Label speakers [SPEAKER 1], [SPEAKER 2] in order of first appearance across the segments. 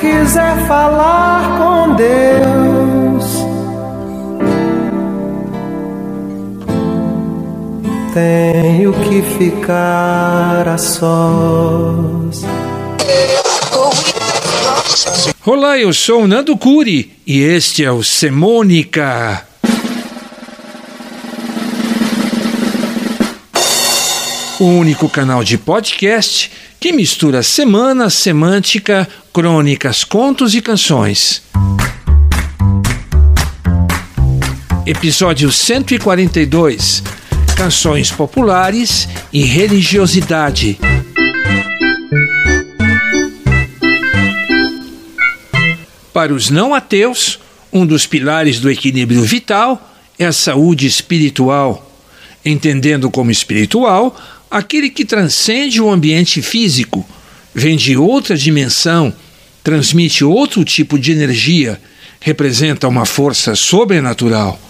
[SPEAKER 1] quiser falar com Deus, tenho que ficar a sós.
[SPEAKER 2] Olá, eu sou o Nando Curi e este é o Semônica. O único canal de podcast que mistura semana, semântica, crônicas, contos e canções. Episódio 142 Canções populares e religiosidade. Para os não ateus, um dos pilares do equilíbrio vital é a saúde espiritual, entendendo como espiritual aquele que transcende o ambiente físico, vem de outra dimensão, transmite outro tipo de energia, representa uma força sobrenatural.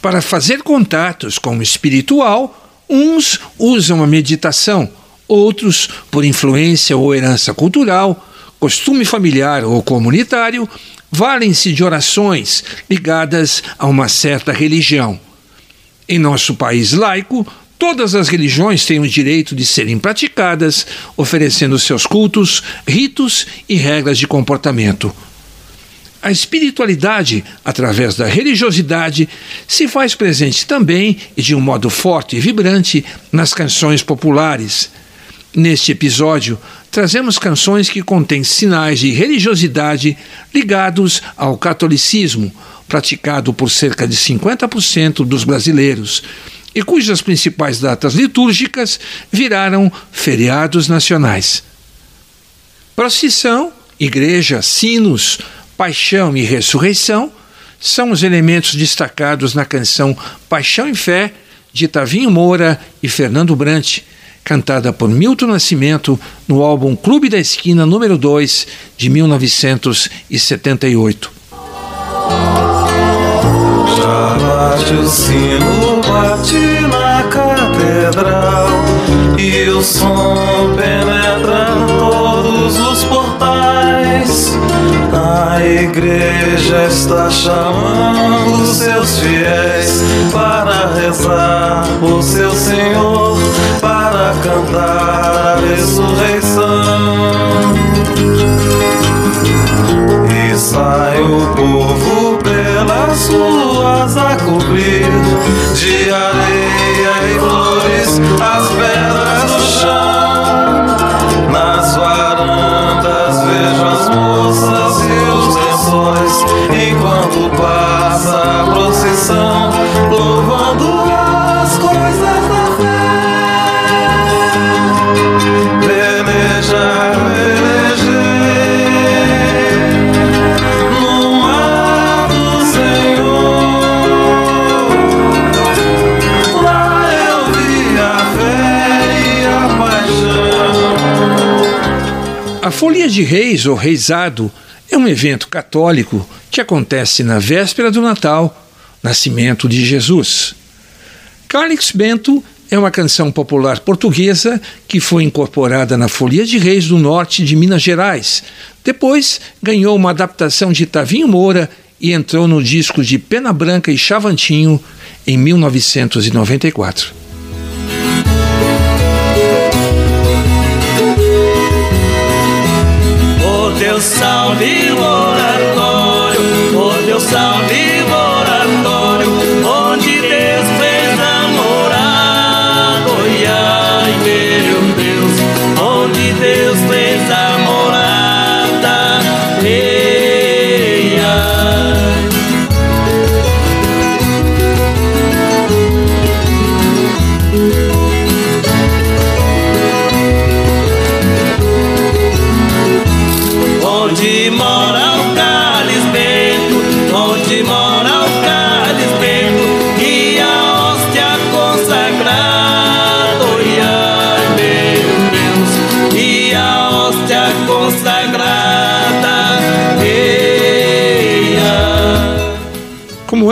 [SPEAKER 2] Para fazer contatos com o espiritual, uns usam a meditação, outros, por influência ou herança cultural, costume familiar ou comunitário, valem-se de orações ligadas a uma certa religião. Em nosso país laico, todas as religiões têm o direito de serem praticadas, oferecendo seus cultos, ritos e regras de comportamento. A espiritualidade, através da religiosidade, se faz presente também e de um modo forte e vibrante nas canções populares. Neste episódio, trazemos canções que contêm sinais de religiosidade ligados ao catolicismo, praticado por cerca de 50% dos brasileiros, e cujas principais datas litúrgicas viraram feriados nacionais. Procissão, igreja, sinos, paixão e ressurreição são os elementos destacados na canção Paixão e Fé de Tavinho Moura e Fernando Brant, cantada por Milton Nascimento no álbum Clube da Esquina número 2 de 1978.
[SPEAKER 1] O sino, bate na catedral e o som penetra todos os portais. A igreja está chamando seus fiéis para rezar por seu Senhor, para cantar a ressurreição. E sai o povo pelas ruas a cobrir de areia e flores as pedras do chão. Nas varandas vejo as moças e os lençóis enquanto passa
[SPEAKER 2] de Reis ou Reisado é um evento católico que acontece na véspera do Natal, nascimento de Jesus. Calix Bento é uma canção popular portuguesa que foi incorporada na Folia de Reis do Norte de Minas Gerais. Depois ganhou uma adaptação de Tavinho Moura e entrou no disco de Pena Branca e Chavantinho em 1994.
[SPEAKER 3] Salve o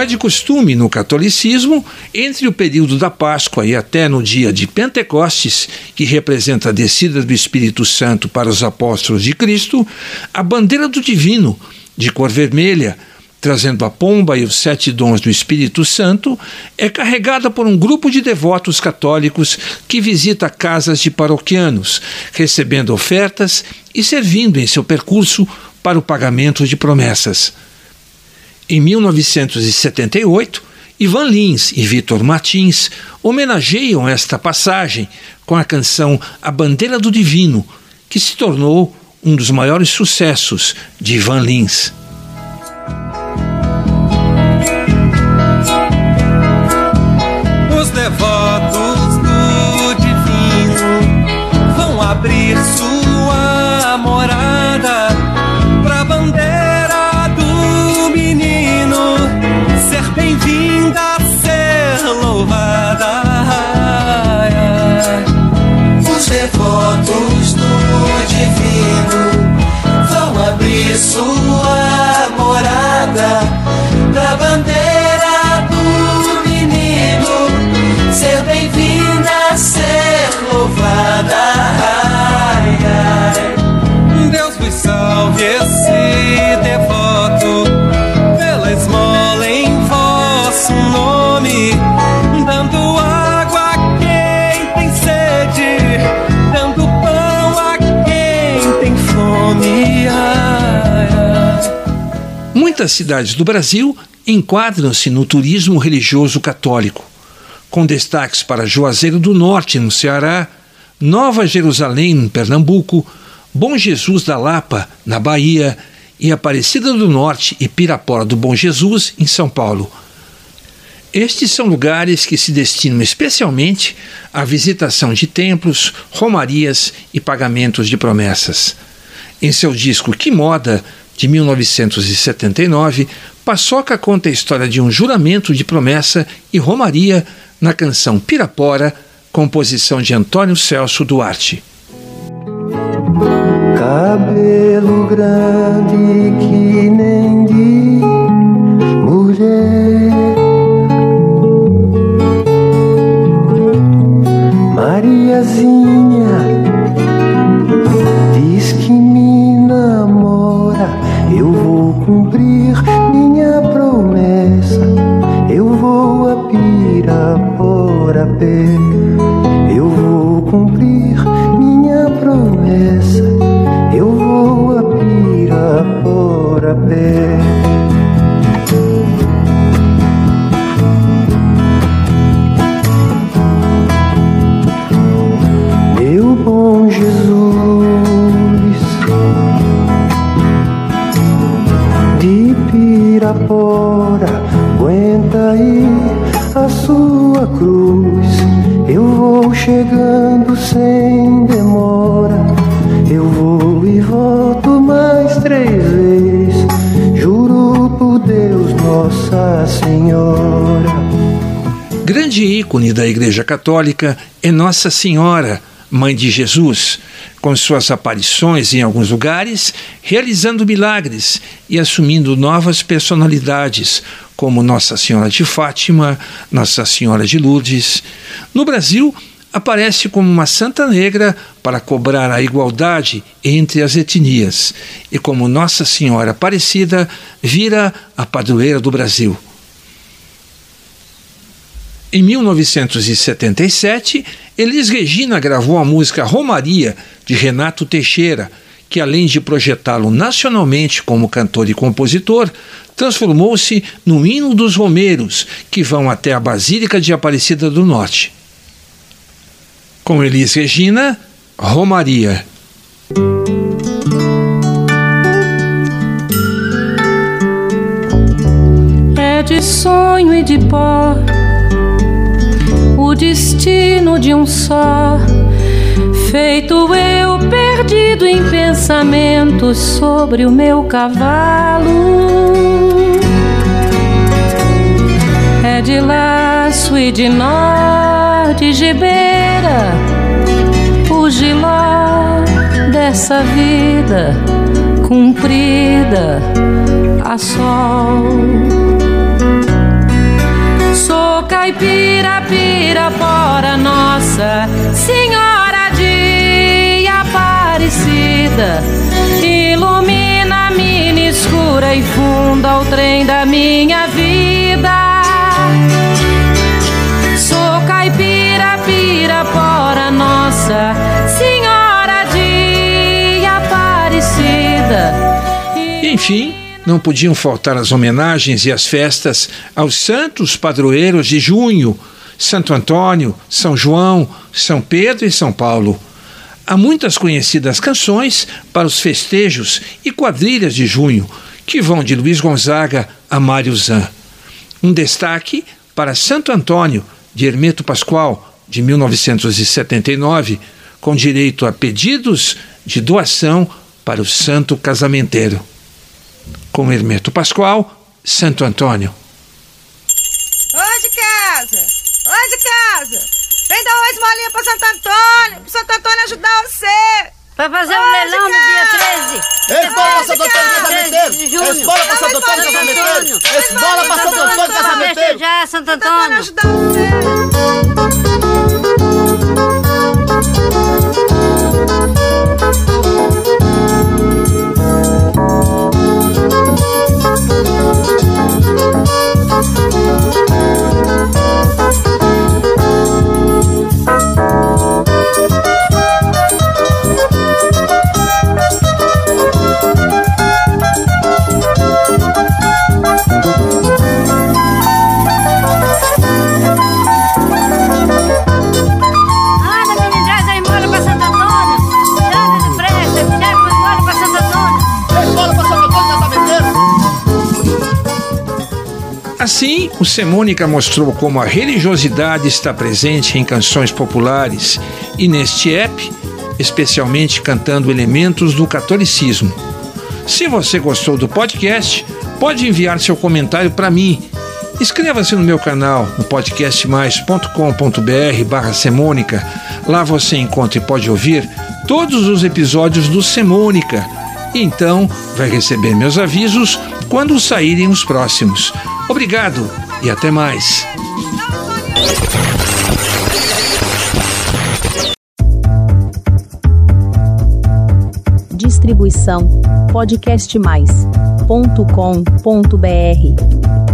[SPEAKER 2] de costume no catolicismo, entre o período da Páscoa e até no dia de Pentecostes, que representa a descida do Espírito Santo para os apóstolos de Cristo, a bandeira do divino, de cor vermelha, trazendo a pomba e os sete dons do Espírito Santo, é carregada por um grupo de devotos católicos que visita casas de paroquianos, recebendo ofertas e servindo em seu percurso para o pagamento de promessas. Em 1978, Ivan Lins e Vitor Martins homenageiam esta passagem com a canção A Bandeira do Divino, que se tornou um dos maiores sucessos de Ivan Lins.
[SPEAKER 1] Os devotos do divino vão abrir sua
[SPEAKER 2] Muitas cidades do Brasil enquadram-se no turismo religioso católico, com destaques para Juazeiro do Norte, no Ceará, Nova Jerusalém, em Pernambuco, Bom Jesus da Lapa, na Bahia, e Aparecida do Norte e Pirapora do Bom Jesus, em São Paulo. Estes são lugares que se destinam especialmente à visitação de templos, romarias e pagamentos de promessas. Em seu disco Que Moda, de 1979, Paçoca conta a história de um juramento de promessa e romaria na canção Pirapora, composição de Antônio Celso Duarte.
[SPEAKER 4] Cabelo grande que minha promessa Eu vou a Pirapora pé Meu bom Jesus, de Pirapora, aguenta aí a sua cruz. Eu vou chegando sem demora, eu vou e volto mais três vezes. Juro por Deus, Nossa Senhora.
[SPEAKER 2] Grande ícone da Igreja Católica é Nossa Senhora, Mãe de Jesus, com suas aparições em alguns lugares, realizando milagres e assumindo novas personalidades, como Nossa Senhora de Fátima, Nossa Senhora de Lourdes. No Brasil, aparece como uma santa negra para cobrar a igualdade entre as etnias, e como Nossa Senhora Aparecida vira a padroeira do Brasil. Em 1977, Elis Regina gravou a música Romaria, de Renato Teixeira, que além de projetá-lo nacionalmente como cantor e compositor, transformou-se no hino dos romeiros, que vão até a Basílica de Aparecida do Norte. Com Elis Regina, Romaria.
[SPEAKER 5] É de sonho e de pó o destino de um só. Feito eu perdido em pensamentos sobre o meu cavalo. É de laço e de nó de gibeira, o giló dessa vida cumprida a sol. Sou caipira, pirapora, Nossa Senhora Ilumina a mina escura e funda o trem da minha vida. Sou caipira, pirapora, Nossa Senhora de Aparecida.
[SPEAKER 2] Enfim, não podiam faltar as homenagens e as festas aos santos padroeiros de junho, Santo Antônio, São João, São Pedro e São Paulo. Há muitas conhecidas canções para os festejos e quadrilhas de junho, que vão de Luiz Gonzaga a Mário Zan. Um destaque para Santo Antônio, de Hermeto Pascoal, de 1979, com direito a pedidos de doação para o santo casamenteiro com Hermeto Pascoal, Santo Antônio.
[SPEAKER 6] Oi de casa! Oi de casa! Vem dar uma esmolinha pra Santo Antônio, pro Santo Antônio ajudar você!
[SPEAKER 7] Pra fazer o um leilão no dia 13.
[SPEAKER 8] Esbola pra Santo Antônio Casamenteiro! Esbola pra Santo Antônio Casamenteiro! Esbola pra Santo Antônio Casamenteiro!
[SPEAKER 7] Já é Santo Antônio!
[SPEAKER 6] ajudar você!
[SPEAKER 2] Assim, o Semônica mostrou como a religiosidade está presente em canções populares e neste app, especialmente cantando elementos do catolicismo. Se você gostou do podcast, pode enviar seu comentário para mim. Inscreva-se no meu canal no podcastmais.com.br barra Semônica. Lá você encontra e pode ouvir todos os episódios do Semônica. E então vai receber meus avisos quando saírem os próximos. Obrigado e até mais.
[SPEAKER 9] Distribuição podcastmais.com.br